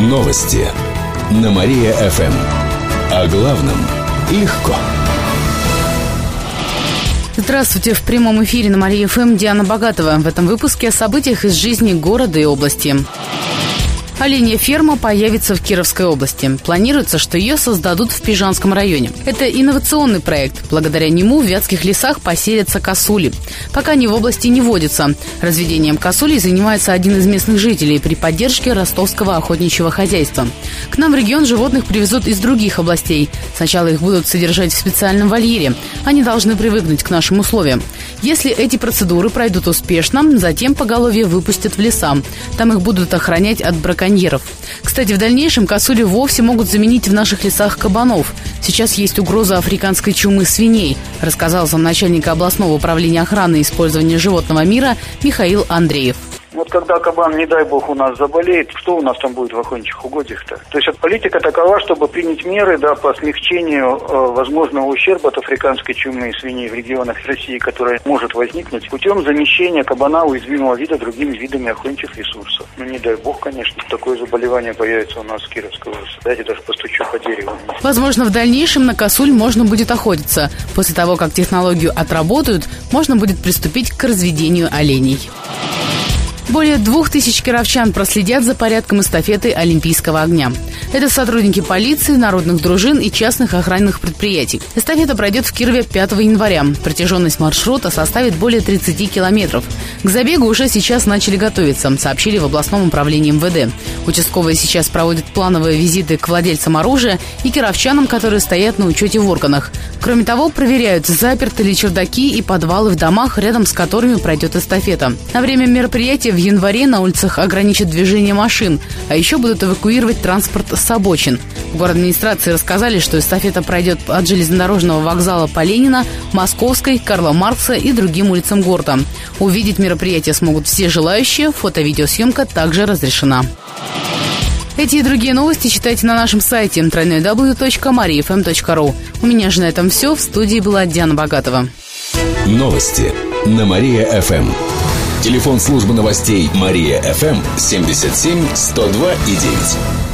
Новости на Мария-ФМ. О главном легко. Здравствуйте. В прямом эфире на Мария-ФМ Диана Богатова. В этом выпуске о событиях из жизни города и области. Оленья ферма появится в Кировской области. Планируется, что ее создадут в Пижанском районе. Это инновационный проект. Благодаря нему в Вятских лесах поселятся косули. Пока они в области не водятся. Разведением косулей занимается один из местных жителей при поддержке ростовского охотничьего хозяйства. К нам в регион животных привезут из других областей. Сначала их будут содержать в специальном вольере. Они должны привыкнуть к нашим условиям. Если эти процедуры пройдут успешно, затем поголовье выпустят в леса. Там их будут охранять от браконьеров браконьеров. Кстати, в дальнейшем косули вовсе могут заменить в наших лесах кабанов. Сейчас есть угроза африканской чумы свиней, рассказал замначальника областного управления охраны и использования животного мира Михаил Андреев. Вот когда кабан, не дай бог, у нас заболеет, что у нас там будет в охотничьих угодьях-то? То есть вот политика такова, чтобы принять меры да, по смягчению э, возможного ущерба от африканской чумы и свиней в регионах России, которая может возникнуть путем замещения кабана уязвимого вида другими видами охотничьих ресурсов. Ну, не дай бог, конечно, такое заболевание появится у нас в Кировской области. Дайте даже постучу по дереву. Возможно, в дальнейшем на косуль можно будет охотиться. После того, как технологию отработают, можно будет приступить к разведению оленей. Более двух тысяч кировчан проследят за порядком эстафеты Олимпийского огня. Это сотрудники полиции, народных дружин и частных охранных предприятий. Эстафета пройдет в Кирове 5 января. Протяженность маршрута составит более 30 километров. К забегу уже сейчас начали готовиться, сообщили в областном управлении МВД. Участковые сейчас проводят плановые визиты к владельцам оружия и кировчанам, которые стоят на учете в органах. Кроме того, проверяют, заперты ли чердаки и подвалы в домах, рядом с которыми пройдет эстафета. На время мероприятия в январе на улицах ограничат движение машин, а еще будут эвакуировать транспорт с обочин. В город администрации рассказали, что эстафета пройдет от железнодорожного вокзала по Ленина, Московской, Карла Маркса и другим улицам города. Увидеть мероприятие смогут все желающие, фото-видеосъемка также разрешена. Эти и другие новости читайте на нашем сайте www.mariafm.ru. У меня же на этом все. В студии была Диана Богатова. Новости на Мария-ФМ. Телефон службы новостей Мария-ФМ 77 102 и 9.